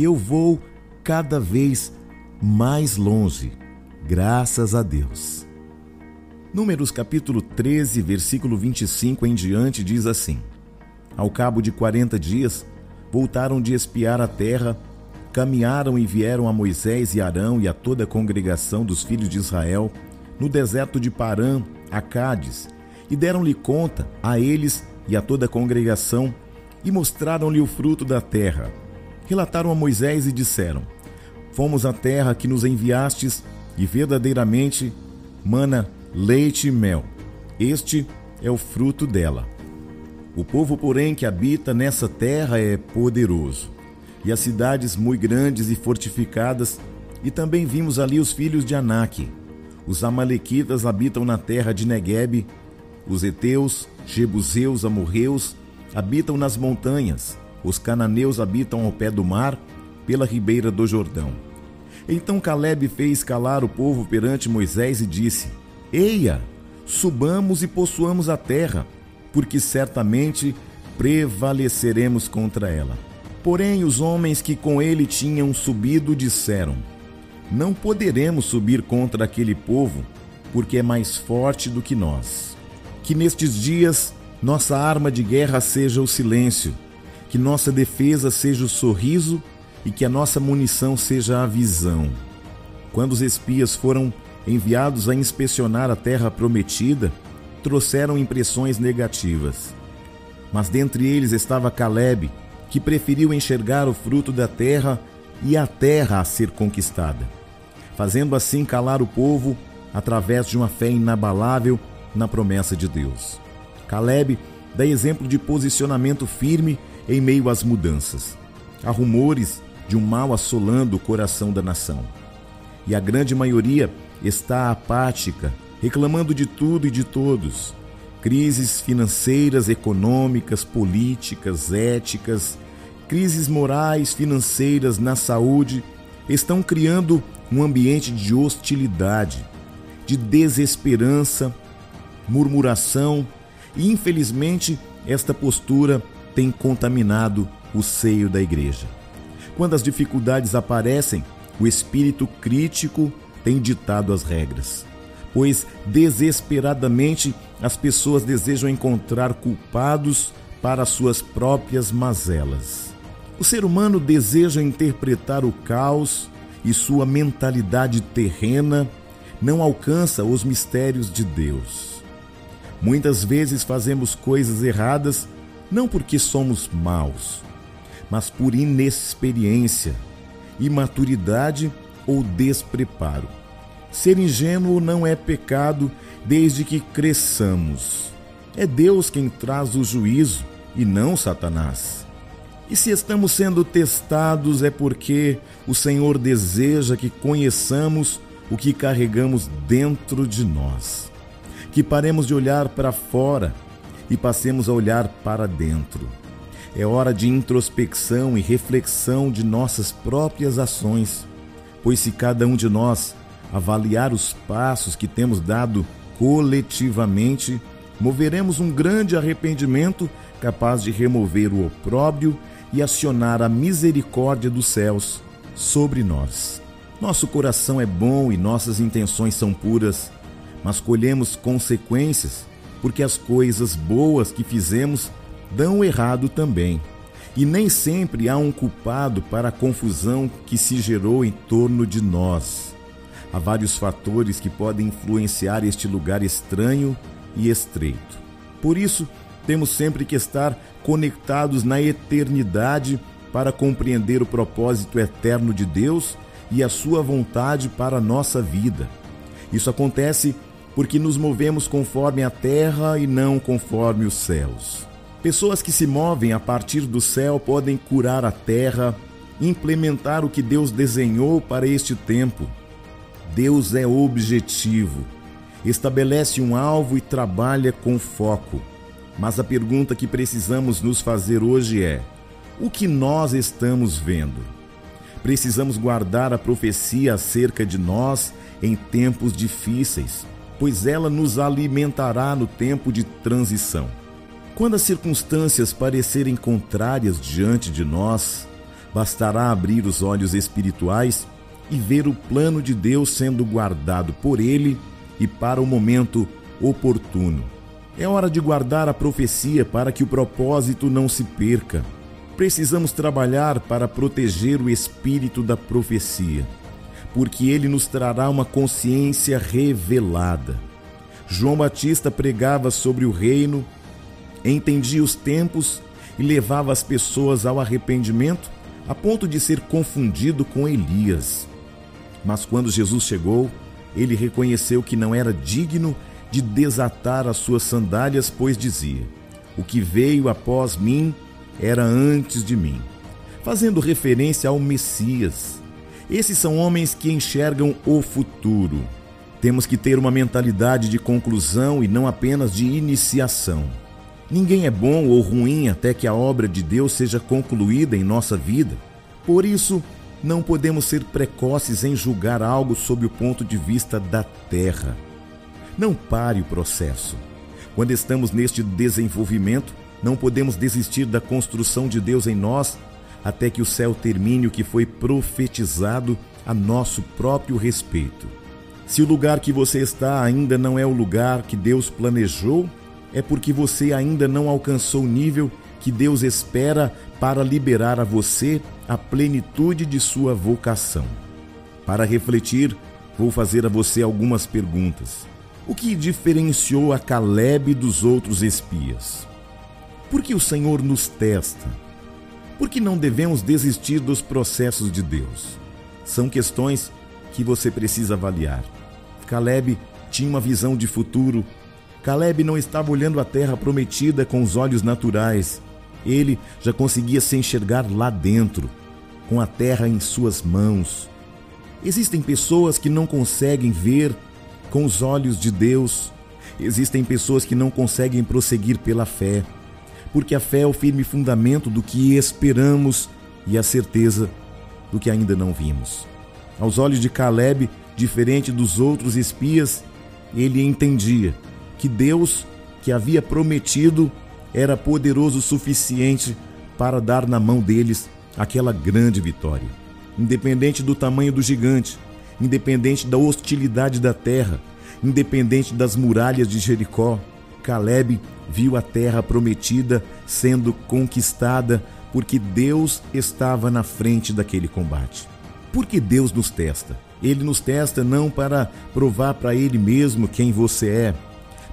eu vou cada vez mais longe, graças a Deus. Números capítulo 13, versículo 25 em diante diz assim: Ao cabo de quarenta dias, voltaram de espiar a terra, caminharam e vieram a Moisés e Arão e a toda a congregação dos filhos de Israel no deserto de Parã, a Cádiz, e deram-lhe conta a eles e a toda a congregação, e mostraram-lhe o fruto da terra relataram a Moisés e disseram: Fomos à terra que nos enviastes, e verdadeiramente mana leite e mel. Este é o fruto dela. O povo, porém, que habita nessa terra é poderoso, e as cidades muito grandes e fortificadas, e também vimos ali os filhos de Anak. Os amalequitas habitam na terra de Neguebe, os heteus, jebuseus, amorreus habitam nas montanhas, os cananeus habitam ao pé do mar, pela ribeira do Jordão. Então Caleb fez calar o povo perante Moisés e disse: Eia, subamos e possuamos a terra, porque certamente prevaleceremos contra ela. Porém, os homens que com ele tinham subido disseram: Não poderemos subir contra aquele povo, porque é mais forte do que nós. Que nestes dias nossa arma de guerra seja o silêncio que nossa defesa seja o sorriso e que a nossa munição seja a visão. Quando os espias foram enviados a inspecionar a terra prometida, trouxeram impressões negativas. Mas dentre eles estava Caleb, que preferiu enxergar o fruto da terra e a terra a ser conquistada, fazendo assim calar o povo através de uma fé inabalável na promessa de Deus. Caleb dá exemplo de posicionamento firme em meio às mudanças. Há rumores de um mal assolando o coração da nação. E a grande maioria está apática, reclamando de tudo e de todos. Crises financeiras, econômicas, políticas, éticas, crises morais, financeiras, na saúde, estão criando um ambiente de hostilidade, de desesperança, murmuração e, infelizmente, esta postura tem contaminado o seio da igreja. Quando as dificuldades aparecem, o espírito crítico tem ditado as regras, pois desesperadamente as pessoas desejam encontrar culpados para suas próprias mazelas. O ser humano deseja interpretar o caos e sua mentalidade terrena não alcança os mistérios de Deus. Muitas vezes fazemos coisas erradas não porque somos maus, mas por inexperiência, imaturidade ou despreparo. Ser ingênuo não é pecado desde que cresçamos. É Deus quem traz o juízo e não Satanás. E se estamos sendo testados é porque o Senhor deseja que conheçamos o que carregamos dentro de nós. Que paremos de olhar para fora e passemos a olhar para dentro. É hora de introspecção e reflexão de nossas próprias ações, pois se cada um de nós avaliar os passos que temos dado coletivamente, moveremos um grande arrependimento capaz de remover o opróbrio e acionar a misericórdia dos céus sobre nós. Nosso coração é bom e nossas intenções são puras, mas colhemos consequências porque as coisas boas que fizemos dão errado também. E nem sempre há um culpado para a confusão que se gerou em torno de nós. Há vários fatores que podem influenciar este lugar estranho e estreito. Por isso, temos sempre que estar conectados na eternidade para compreender o propósito eterno de Deus e a sua vontade para a nossa vida. Isso acontece porque nos movemos conforme a terra e não conforme os céus. Pessoas que se movem a partir do céu podem curar a terra, implementar o que Deus desenhou para este tempo. Deus é objetivo, estabelece um alvo e trabalha com foco. Mas a pergunta que precisamos nos fazer hoje é: o que nós estamos vendo? Precisamos guardar a profecia acerca de nós em tempos difíceis, pois ela nos alimentará no tempo de transição. Quando as circunstâncias parecerem contrárias diante de nós, bastará abrir os olhos espirituais e ver o plano de Deus sendo guardado por Ele e para o momento oportuno. É hora de guardar a profecia para que o propósito não se perca. Precisamos trabalhar para proteger o espírito da profecia, porque ele nos trará uma consciência revelada. João Batista pregava sobre o reino entendia os tempos e levava as pessoas ao arrependimento a ponto de ser confundido com Elias. Mas quando Jesus chegou, ele reconheceu que não era digno de desatar as suas sandálias, pois dizia: O que veio após mim era antes de mim, fazendo referência ao Messias. Esses são homens que enxergam o futuro. Temos que ter uma mentalidade de conclusão e não apenas de iniciação. Ninguém é bom ou ruim até que a obra de Deus seja concluída em nossa vida. Por isso, não podemos ser precoces em julgar algo sob o ponto de vista da terra. Não pare o processo. Quando estamos neste desenvolvimento, não podemos desistir da construção de Deus em nós até que o céu termine o que foi profetizado a nosso próprio respeito. Se o lugar que você está ainda não é o lugar que Deus planejou, é porque você ainda não alcançou o nível que Deus espera para liberar a você a plenitude de sua vocação. Para refletir, vou fazer a você algumas perguntas. O que diferenciou a Caleb dos outros espias? Por que o Senhor nos testa? Por que não devemos desistir dos processos de Deus? São questões que você precisa avaliar. Caleb tinha uma visão de futuro Caleb não estava olhando a terra prometida com os olhos naturais. Ele já conseguia se enxergar lá dentro, com a terra em suas mãos. Existem pessoas que não conseguem ver com os olhos de Deus. Existem pessoas que não conseguem prosseguir pela fé, porque a fé é o firme fundamento do que esperamos e a certeza do que ainda não vimos. Aos olhos de Caleb, diferente dos outros espias, ele entendia que Deus, que havia prometido, era poderoso o suficiente para dar na mão deles aquela grande vitória. Independente do tamanho do gigante, independente da hostilidade da terra, independente das muralhas de Jericó, Caleb viu a terra prometida sendo conquistada porque Deus estava na frente daquele combate. Por que Deus nos testa? Ele nos testa não para provar para Ele mesmo quem você é,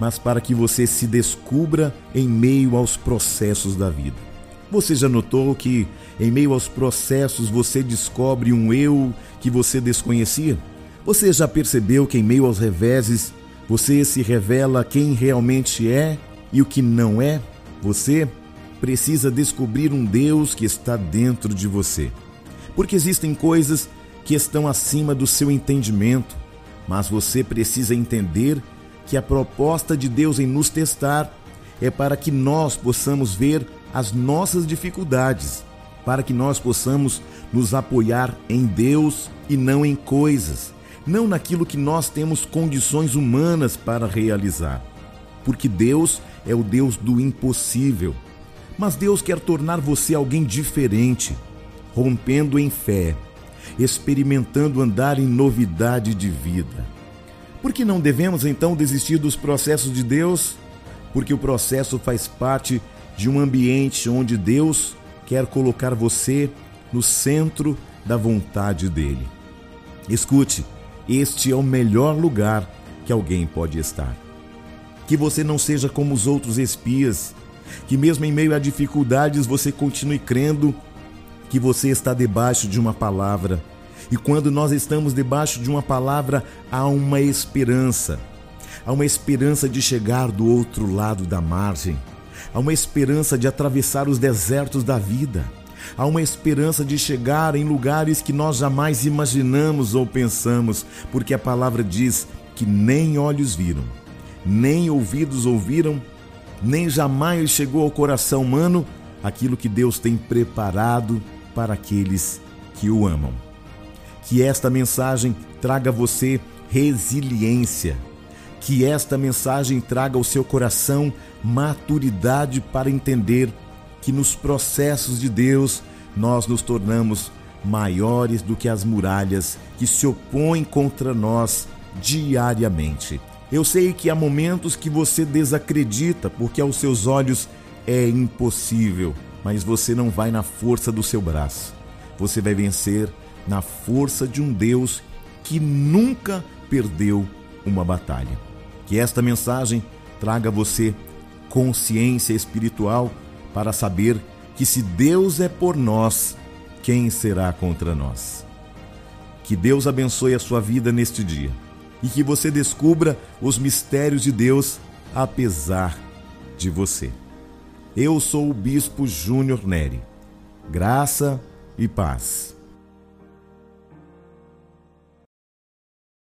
mas para que você se descubra em meio aos processos da vida. Você já notou que em meio aos processos você descobre um eu que você desconhecia? Você já percebeu que em meio aos reveses você se revela quem realmente é e o que não é? Você precisa descobrir um Deus que está dentro de você. Porque existem coisas que estão acima do seu entendimento, mas você precisa entender que a proposta de Deus em nos testar é para que nós possamos ver as nossas dificuldades, para que nós possamos nos apoiar em Deus e não em coisas, não naquilo que nós temos condições humanas para realizar. Porque Deus é o Deus do impossível. Mas Deus quer tornar você alguém diferente, rompendo em fé, experimentando andar em novidade de vida. Por que não devemos então desistir dos processos de Deus? Porque o processo faz parte de um ambiente onde Deus quer colocar você no centro da vontade dele. Escute, este é o melhor lugar que alguém pode estar. Que você não seja como os outros espias, que mesmo em meio a dificuldades você continue crendo que você está debaixo de uma palavra e quando nós estamos debaixo de uma palavra, há uma esperança. Há uma esperança de chegar do outro lado da margem. Há uma esperança de atravessar os desertos da vida. Há uma esperança de chegar em lugares que nós jamais imaginamos ou pensamos, porque a palavra diz que nem olhos viram, nem ouvidos ouviram, nem jamais chegou ao coração humano aquilo que Deus tem preparado para aqueles que o amam. Que esta mensagem traga a você resiliência. Que esta mensagem traga ao seu coração maturidade para entender que nos processos de Deus nós nos tornamos maiores do que as muralhas que se opõem contra nós diariamente. Eu sei que há momentos que você desacredita porque aos seus olhos é impossível, mas você não vai na força do seu braço. Você vai vencer na força de um Deus que nunca perdeu uma batalha. Que esta mensagem traga a você consciência espiritual para saber que se Deus é por nós, quem será contra nós? Que Deus abençoe a sua vida neste dia e que você descubra os mistérios de Deus apesar de você. Eu sou o Bispo Júnior Neri. Graça e paz.